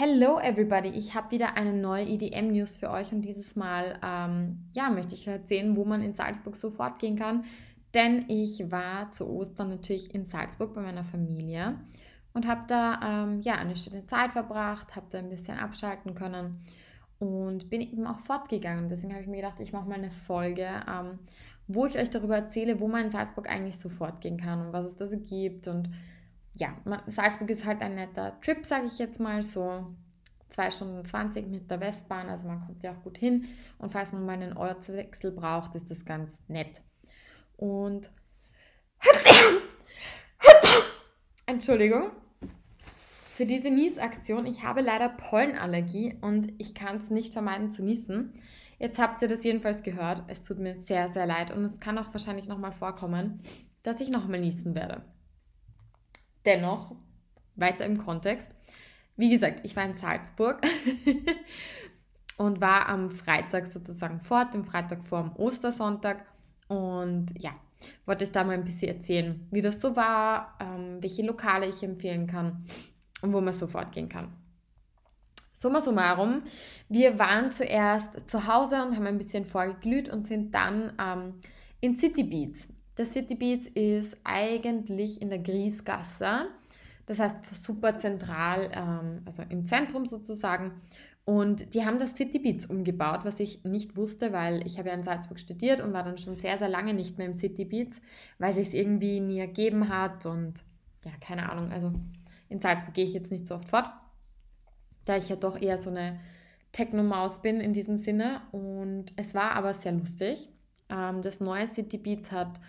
Hello everybody, ich habe wieder eine neue EDM-News für euch und dieses Mal ähm, ja, möchte ich erzählen, wo man in Salzburg sofort gehen kann, denn ich war zu Ostern natürlich in Salzburg bei meiner Familie und habe da ähm, ja, eine schöne Zeit verbracht, habe da ein bisschen abschalten können und bin eben auch fortgegangen. Deswegen habe ich mir gedacht, ich mache mal eine Folge, ähm, wo ich euch darüber erzähle, wo man in Salzburg eigentlich sofort gehen kann und was es da so gibt und ja, Salzburg ist halt ein netter Trip, sage ich jetzt mal, so 2 Stunden 20 mit der Westbahn, also man kommt ja auch gut hin. Und falls man mal einen Ortswechsel braucht, ist das ganz nett. Und Entschuldigung für diese Niesaktion. Ich habe leider Pollenallergie und ich kann es nicht vermeiden zu niesen. Jetzt habt ihr das jedenfalls gehört. Es tut mir sehr, sehr leid und es kann auch wahrscheinlich nochmal vorkommen, dass ich nochmal niesen werde. Dennoch, weiter im Kontext. Wie gesagt, ich war in Salzburg und war am Freitag sozusagen fort, dem Freitag vor dem Ostersonntag. Und ja, wollte ich da mal ein bisschen erzählen, wie das so war, ähm, welche Lokale ich empfehlen kann und wo man sofort gehen kann. Summa summarum, wir waren zuerst zu Hause und haben ein bisschen vorgeglüht und sind dann ähm, in City Beats der City Beats ist eigentlich in der Griesgasse, das heißt super zentral, ähm, also im Zentrum sozusagen. Und die haben das City Beats umgebaut, was ich nicht wusste, weil ich habe ja in Salzburg studiert und war dann schon sehr, sehr lange nicht mehr im City Beats, weil sich es irgendwie nie ergeben hat und ja, keine Ahnung. Also in Salzburg gehe ich jetzt nicht so oft fort, da ich ja doch eher so eine Techno-Maus bin in diesem Sinne. Und es war aber sehr lustig. Ähm, das neue City Beats hat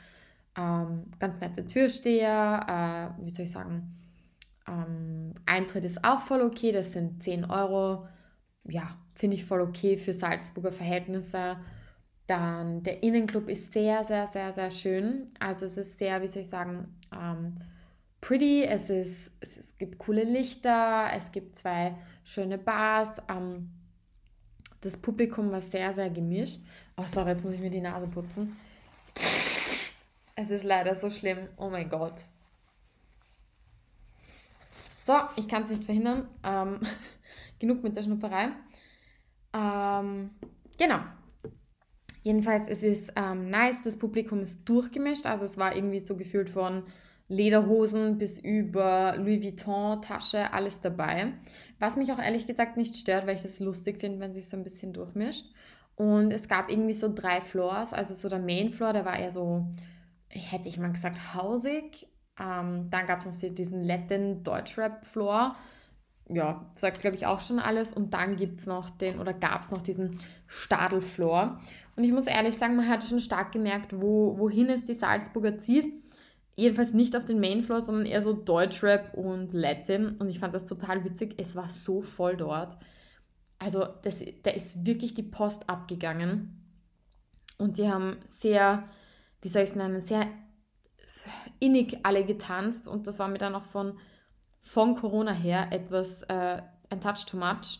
ähm, ganz nette Türsteher, äh, wie soll ich sagen, ähm, Eintritt ist auch voll okay, das sind 10 Euro. Ja, finde ich voll okay für Salzburger Verhältnisse. Dann der Innenclub ist sehr, sehr, sehr, sehr schön. Also es ist sehr, wie soll ich sagen, ähm, pretty. Es, ist, es, es, gibt coole Lichter, es gibt zwei schöne Bars. Ähm, das Publikum war sehr, sehr gemischt. Oh, sorry, jetzt muss ich mir die Nase putzen. Es ist leider so schlimm. Oh mein Gott. So, ich kann es nicht verhindern. Ähm, genug mit der Schnupperei. Ähm, genau. Jedenfalls, es ist ähm, nice, das Publikum ist durchgemischt. Also es war irgendwie so gefühlt von Lederhosen bis über Louis Vuitton Tasche, alles dabei. Was mich auch ehrlich gesagt nicht stört, weil ich das lustig finde, wenn sich so ein bisschen durchmischt. Und es gab irgendwie so drei Floors. Also so der Main Floor, der war eher so hätte ich mal gesagt, hausig. Ähm, dann gab es noch diesen Latin Deutschrap-Floor. Ja, sagt, glaube ich, auch schon alles. Und dann gibt es noch den, oder gab es noch diesen Stadelfloor. Und ich muss ehrlich sagen, man hat schon stark gemerkt, wo, wohin es die Salzburger zieht. Jedenfalls nicht auf den Mainfloor, sondern eher so Deutschrap und Latin. Und ich fand das total witzig. Es war so voll dort. Also, das, da ist wirklich die Post abgegangen. Und die haben sehr wie soll ich es nennen, sehr innig alle getanzt und das war mir dann auch von, von Corona her etwas äh, ein Touch too much.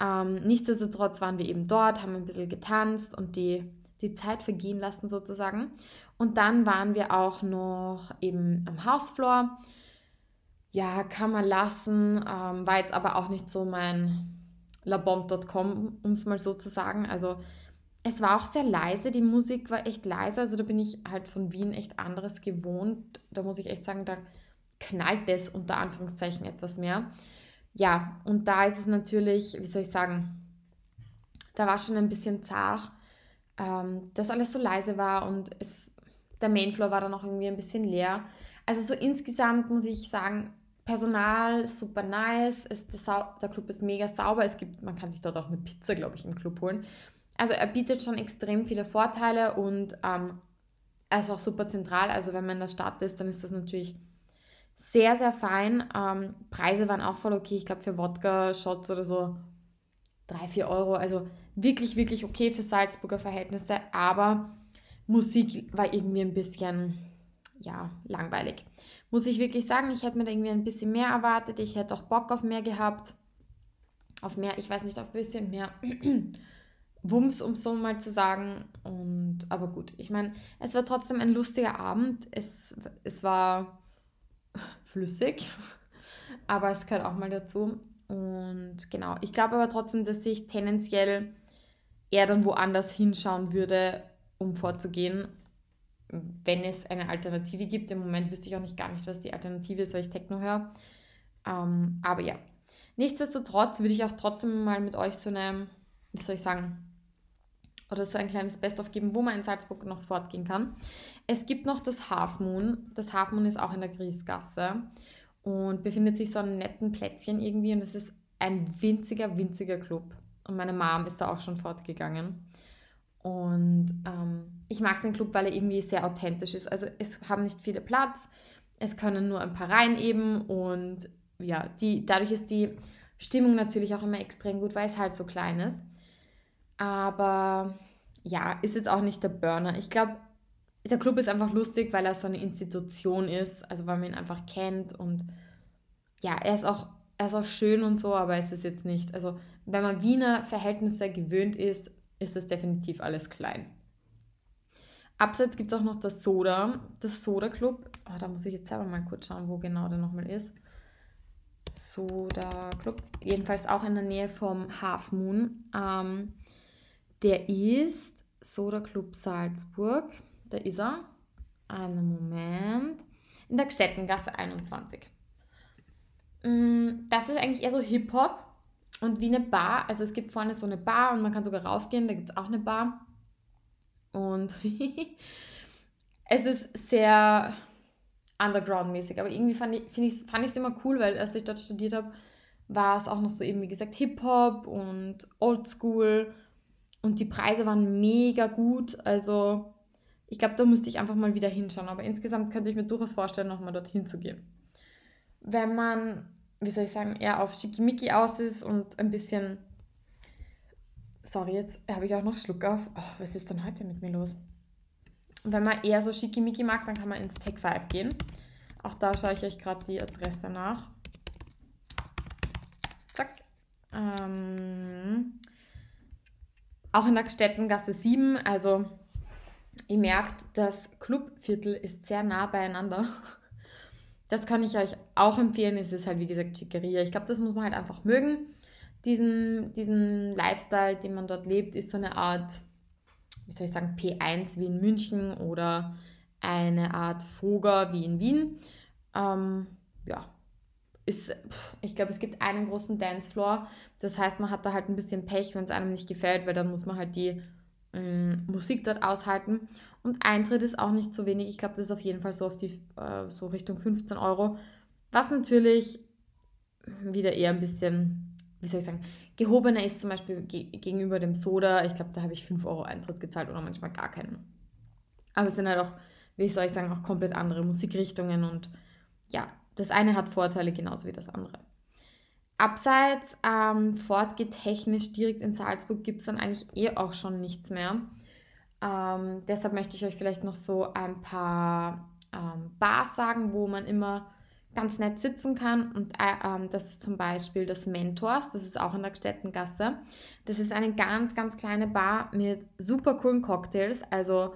Ähm, nichtsdestotrotz waren wir eben dort, haben ein bisschen getanzt und die, die Zeit vergehen lassen sozusagen. Und dann waren wir auch noch eben am Hausfloor. Ja, kann man lassen, ähm, war jetzt aber auch nicht so mein labomb.com, um es mal so zu sagen. Also es war auch sehr leise, die Musik war echt leise, also da bin ich halt von Wien echt anderes gewohnt. Da muss ich echt sagen, da knallt es unter Anführungszeichen etwas mehr. Ja, und da ist es natürlich, wie soll ich sagen, da war schon ein bisschen zart, ähm, dass alles so leise war und es, der Mainfloor war dann auch irgendwie ein bisschen leer. Also so insgesamt muss ich sagen, Personal super nice, es, der, der Club ist mega sauber, es gibt, man kann sich dort auch eine Pizza, glaube ich, im Club holen. Also er bietet schon extrem viele Vorteile und ähm, er ist auch super zentral. Also wenn man in der Stadt ist, dann ist das natürlich sehr, sehr fein. Ähm, Preise waren auch voll okay. Ich glaube für Wodka-Shots oder so 3, 4 Euro. Also wirklich, wirklich okay für Salzburger Verhältnisse. Aber Musik war irgendwie ein bisschen, ja, langweilig. Muss ich wirklich sagen, ich hätte mir da irgendwie ein bisschen mehr erwartet. Ich hätte auch Bock auf mehr gehabt. Auf mehr, ich weiß nicht, auf ein bisschen mehr. Wumms, um so mal zu sagen. Und, aber gut, ich meine, es war trotzdem ein lustiger Abend. Es, es war flüssig, aber es gehört auch mal dazu. Und genau, ich glaube aber trotzdem, dass ich tendenziell eher dann woanders hinschauen würde, um vorzugehen, wenn es eine Alternative gibt. Im Moment wüsste ich auch nicht gar nicht, was die Alternative ist, weil ich Techno höre. Ähm, aber ja, nichtsdestotrotz würde ich auch trotzdem mal mit euch so eine, wie soll ich sagen, oder so ein kleines Best-of geben, wo man in Salzburg noch fortgehen kann. Es gibt noch das Half Moon. Das Half Moon ist auch in der Griesgasse und befindet sich so an netten Plätzchen irgendwie und es ist ein winziger, winziger Club. Und meine Mom ist da auch schon fortgegangen. Und ähm, ich mag den Club, weil er irgendwie sehr authentisch ist. Also es haben nicht viele Platz, es können nur ein paar rein eben und ja, die, dadurch ist die Stimmung natürlich auch immer extrem gut, weil es halt so klein ist. Aber ja, ist jetzt auch nicht der Burner. Ich glaube, der Club ist einfach lustig, weil er so eine Institution ist, also weil man ihn einfach kennt und ja, er ist auch, er ist auch schön und so, aber es ist jetzt nicht, also wenn man Wiener Verhältnisse gewöhnt ist, ist es definitiv alles klein. Abseits gibt es auch noch das Soda, das Soda Club. Oh, da muss ich jetzt selber mal kurz schauen, wo genau der nochmal ist. Soda Club, jedenfalls auch in der Nähe vom Half Moon. Ähm, der ist Soda Club Salzburg. Da ist er. Einen Moment. In der Gstettengasse 21. Mm, das ist eigentlich eher so Hip-Hop und wie eine Bar. Also es gibt vorne so eine Bar und man kann sogar raufgehen. Da gibt es auch eine Bar. Und es ist sehr underground-mäßig. Aber irgendwie fand ich es fand immer cool, weil als ich dort studiert habe, war es auch noch so eben, wie gesagt, Hip-Hop und Oldschool. Und die Preise waren mega gut. Also ich glaube, da müsste ich einfach mal wieder hinschauen. Aber insgesamt könnte ich mir durchaus vorstellen, nochmal dorthin zu gehen. Wenn man, wie soll ich sagen, eher auf Schickimicki aus ist und ein bisschen. Sorry, jetzt habe ich auch noch Schluck auf. Oh, was ist denn heute mit mir los? Wenn man eher so Schickimicki mag, dann kann man ins Tech 5 gehen. Auch da schaue ich euch gerade die Adresse nach. Zack. Ähm, auch in der Städtengasse 7, also ihr merkt, das Clubviertel ist sehr nah beieinander. Das kann ich euch auch empfehlen. Es ist halt, wie gesagt, Schickeria. Ich glaube, das muss man halt einfach mögen. Diesen, diesen Lifestyle, den man dort lebt, ist so eine Art, wie soll ich sagen, P1 wie in München oder eine Art Foger wie in Wien. Ähm, ja, ist, ich glaube, es gibt einen großen Dancefloor. Das heißt, man hat da halt ein bisschen Pech, wenn es einem nicht gefällt, weil dann muss man halt die ähm, Musik dort aushalten. Und Eintritt ist auch nicht so wenig. Ich glaube, das ist auf jeden Fall so auf die äh, so Richtung 15 Euro. Was natürlich wieder eher ein bisschen, wie soll ich sagen, gehobener ist zum Beispiel ge gegenüber dem Soda. Ich glaube, da habe ich 5 Euro Eintritt gezahlt oder manchmal gar keinen. Aber es sind halt auch, wie soll ich sagen, auch komplett andere Musikrichtungen und ja, das eine hat Vorteile genauso wie das andere. Abseits ähm, fortgetechnisch direkt in Salzburg gibt es dann eigentlich eh auch schon nichts mehr. Ähm, deshalb möchte ich euch vielleicht noch so ein paar ähm, Bars sagen, wo man immer ganz nett sitzen kann. Und äh, ähm, das ist zum Beispiel das Mentors, das ist auch in der Gstettengasse. Das ist eine ganz, ganz kleine Bar mit super coolen Cocktails. Also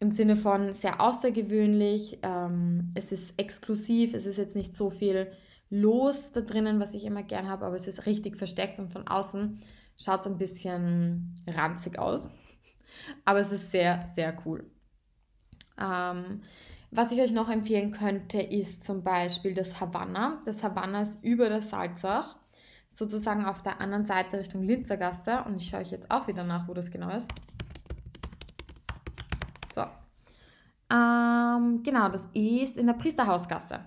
im Sinne von sehr außergewöhnlich. Ähm, es ist exklusiv, es ist jetzt nicht so viel los da drinnen, was ich immer gern habe, aber es ist richtig versteckt und von außen schaut es ein bisschen ranzig aus. Aber es ist sehr, sehr cool. Ähm, was ich euch noch empfehlen könnte, ist zum Beispiel das Havanna. Das Havanna ist über der Salzach, sozusagen auf der anderen Seite Richtung Linzergasse. Und ich schaue euch jetzt auch wieder nach, wo das genau ist. So. Ähm, genau, das ist in der Priesterhausgasse.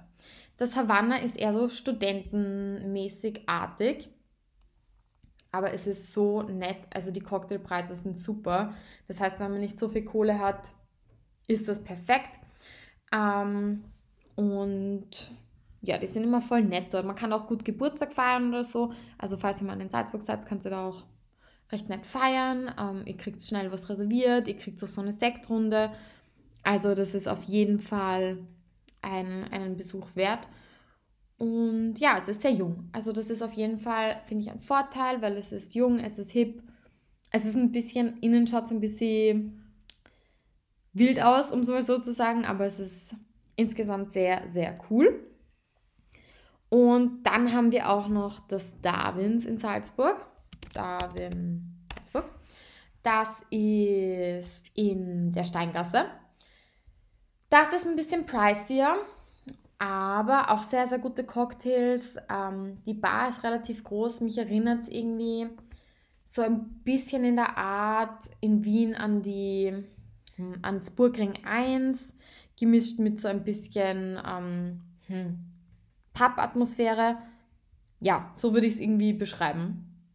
Das Havanna ist eher so studentenmäßig artig. Aber es ist so nett. Also die Cocktailpreise sind super. Das heißt, wenn man nicht so viel Kohle hat, ist das perfekt. Ähm, und ja, die sind immer voll nett dort. Man kann auch gut Geburtstag feiern oder so. Also falls ihr mal in Salzburg seid, könnt ihr da auch recht nett feiern. Ähm, ihr kriegt schnell was reserviert. Ihr kriegt so eine Sektrunde. Also das ist auf jeden Fall ein, einen Besuch wert. Und ja, es ist sehr jung. Also das ist auf jeden Fall, finde ich, ein Vorteil, weil es ist jung, es ist hip. Es ist ein bisschen, innen schaut es ein bisschen wild aus, um es mal so zu sagen, aber es ist insgesamt sehr, sehr cool. Und dann haben wir auch noch das Darwins in Salzburg. Darwin Salzburg. Das ist in der Steingasse. Das ist ein bisschen pricier, aber auch sehr, sehr gute Cocktails. Ähm, die Bar ist relativ groß. Mich erinnert es irgendwie so ein bisschen in der Art in Wien an die hm, ans Burgring 1, gemischt mit so ein bisschen ähm, hm, Pub-Atmosphäre. Ja, so würde ich es irgendwie beschreiben.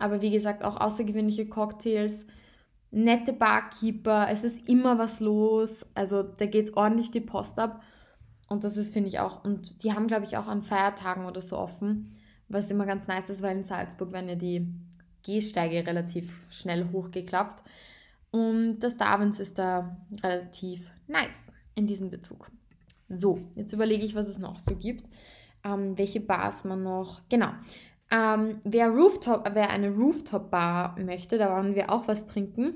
Aber wie gesagt, auch außergewöhnliche Cocktails, nette Barkeeper, es ist immer was los. Also da geht ordentlich die Post ab. Und das ist, finde ich, auch. Und die haben, glaube ich, auch an Feiertagen oder so offen, was immer ganz nice ist, weil in Salzburg werden ja die Gehsteige relativ schnell hochgeklappt. Und das Darwins ist da relativ nice in diesem Bezug. So, jetzt überlege ich, was es noch so gibt. Ähm, welche Bars man noch. Genau. Ähm, wer, Rooftop, wer eine Rooftop-Bar möchte, da wollen wir auch was trinken,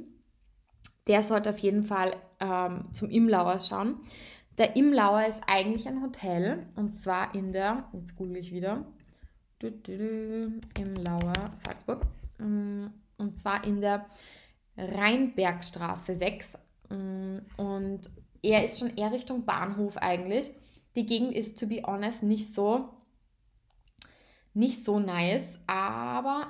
der sollte auf jeden Fall ähm, zum Imlauer schauen. Der Imlauer ist eigentlich ein Hotel und zwar in der, jetzt google ich wieder, Imlauer Salzburg mm, und zwar in der Rheinbergstraße 6 mm, und er ist schon eher Richtung Bahnhof eigentlich. Die Gegend ist, to be honest, nicht so nicht so nice, aber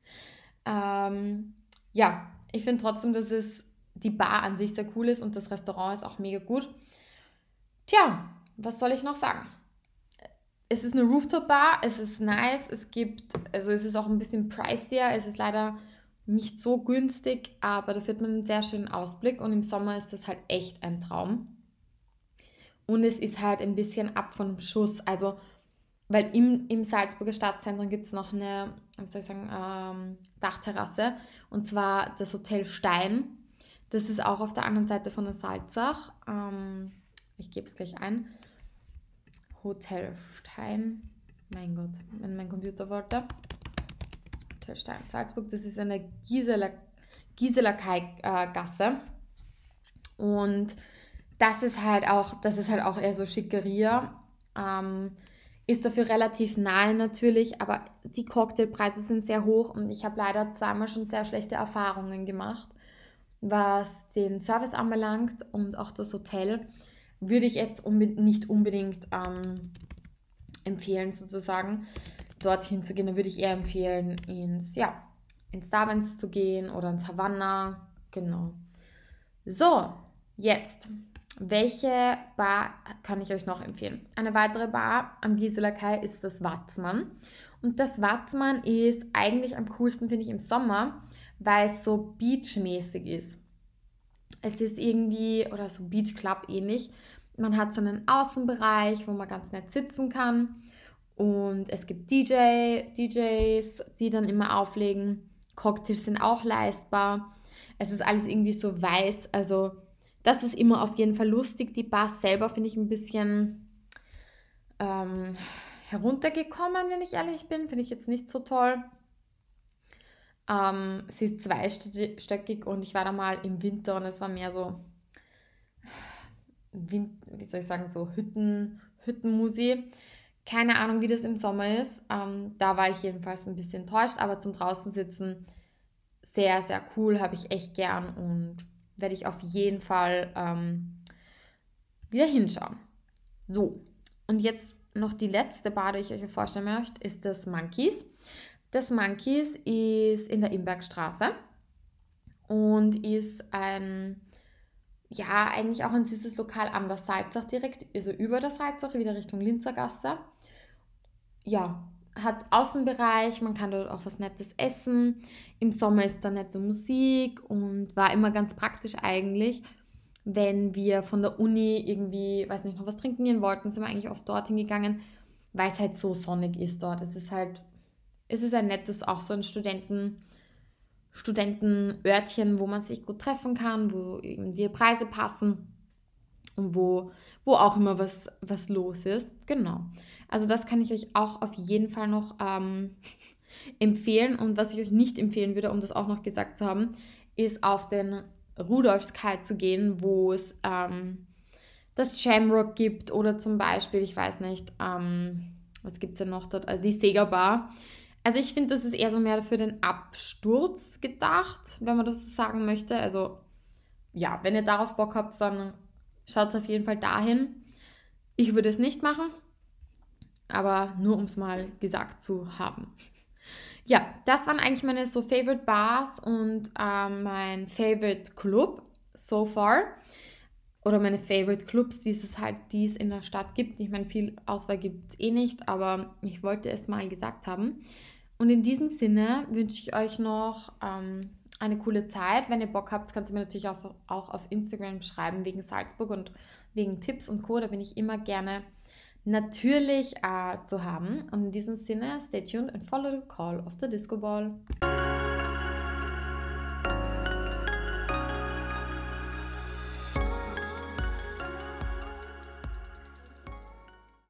ähm, ja, ich finde trotzdem, dass es die Bar an sich sehr cool ist und das Restaurant ist auch mega gut. Tja, was soll ich noch sagen? Es ist eine Rooftop-Ar, es ist nice, es gibt, also es ist auch ein bisschen pricier, es ist leider nicht so günstig, aber dafür hat man einen sehr schönen Ausblick und im Sommer ist das halt echt ein Traum. Und es ist halt ein bisschen ab vom Schuss, also weil im, im Salzburger Stadtzentrum gibt es noch eine, wie soll ich sagen, ähm, Dachterrasse und zwar das Hotel Stein. Das ist auch auf der anderen Seite von der Salzach. Ähm, ich gebe es gleich ein. Hotel Stein. Mein Gott, wenn mein Computer wollte. Hotel Stein Salzburg. Das ist eine Gisela, Gisela Kai-Gasse. Und das ist halt auch, das ist halt auch eher so Schickeria. Ähm, ist dafür relativ nahe natürlich, aber die Cocktailpreise sind sehr hoch und ich habe leider zweimal schon sehr schlechte Erfahrungen gemacht, was den Service anbelangt und auch das Hotel. Würde ich jetzt unbe nicht unbedingt ähm, empfehlen, sozusagen, dorthin zu gehen. Da würde ich eher empfehlen, ins, ja, ins Starbucks zu gehen oder ins Havanna. Genau. So, jetzt welche Bar kann ich euch noch empfehlen? Eine weitere Bar am Gisela Kai ist das Watzmann. Und das Watzmann ist eigentlich am coolsten, finde ich, im Sommer, weil es so beachmäßig ist. Es ist irgendwie, oder so Beach Club ähnlich. Man hat so einen Außenbereich, wo man ganz nett sitzen kann. Und es gibt DJ, DJs, die dann immer auflegen. Cocktails sind auch leistbar. Es ist alles irgendwie so weiß, also das ist immer auf jeden Fall lustig. Die Bar selber finde ich ein bisschen ähm, heruntergekommen, wenn ich ehrlich bin. Finde ich jetzt nicht so toll. Ähm, sie ist zweistöckig und ich war da mal im Winter und es war mehr so, Wind, wie soll ich sagen, so Hütten, Hüttenmusi. Keine Ahnung, wie das im Sommer ist. Ähm, da war ich jedenfalls ein bisschen enttäuscht, aber zum draußen sitzen sehr, sehr cool, habe ich echt gern und werde ich auf jeden Fall ähm, wieder hinschauen. So, und jetzt noch die letzte Bar, die ich euch vorstellen möchte, ist das Monkeys. Das Monkeys ist in der Imbergstraße und ist ein, ja, eigentlich auch ein süßes Lokal an der Salzach direkt, also über der Salzach, wieder Richtung Linzergasse. Ja, hat Außenbereich, man kann dort auch was Nettes essen. Im Sommer ist da nette Musik und war immer ganz praktisch eigentlich. Wenn wir von der Uni irgendwie, weiß nicht, noch was trinken gehen wollten, sind wir eigentlich oft dorthin gegangen, weil es halt so sonnig ist dort. Es ist halt, es ist ein nettes, auch so ein Studenten, Studentenörtchen, wo man sich gut treffen kann, wo die Preise passen und wo, wo auch immer was, was los ist. Genau. Also das kann ich euch auch auf jeden Fall noch ähm, empfehlen. Und was ich euch nicht empfehlen würde, um das auch noch gesagt zu haben, ist auf den Rudolfskai zu gehen, wo es ähm, das Shamrock gibt oder zum Beispiel, ich weiß nicht, ähm, was gibt es denn noch dort? Also die Sega Bar. Also ich finde, das ist eher so mehr für den Absturz gedacht, wenn man das so sagen möchte. Also ja, wenn ihr darauf Bock habt, dann schaut auf jeden Fall dahin. Ich würde es nicht machen, aber nur um es mal gesagt zu haben. Ja, das waren eigentlich meine so Favorite Bars und ähm, mein Favorite Club so far. Oder meine Favorite Clubs, die es halt, die es in der Stadt gibt. Ich meine, viel Auswahl gibt es eh nicht, aber ich wollte es mal gesagt haben. Und in diesem Sinne wünsche ich euch noch ähm, eine coole Zeit. Wenn ihr Bock habt, kannst du mir natürlich auch, auch auf Instagram schreiben wegen Salzburg und wegen Tipps und Co. Da bin ich immer gerne natürlich äh, zu haben. Und in diesem Sinne, stay tuned and follow the call of the Disco Ball.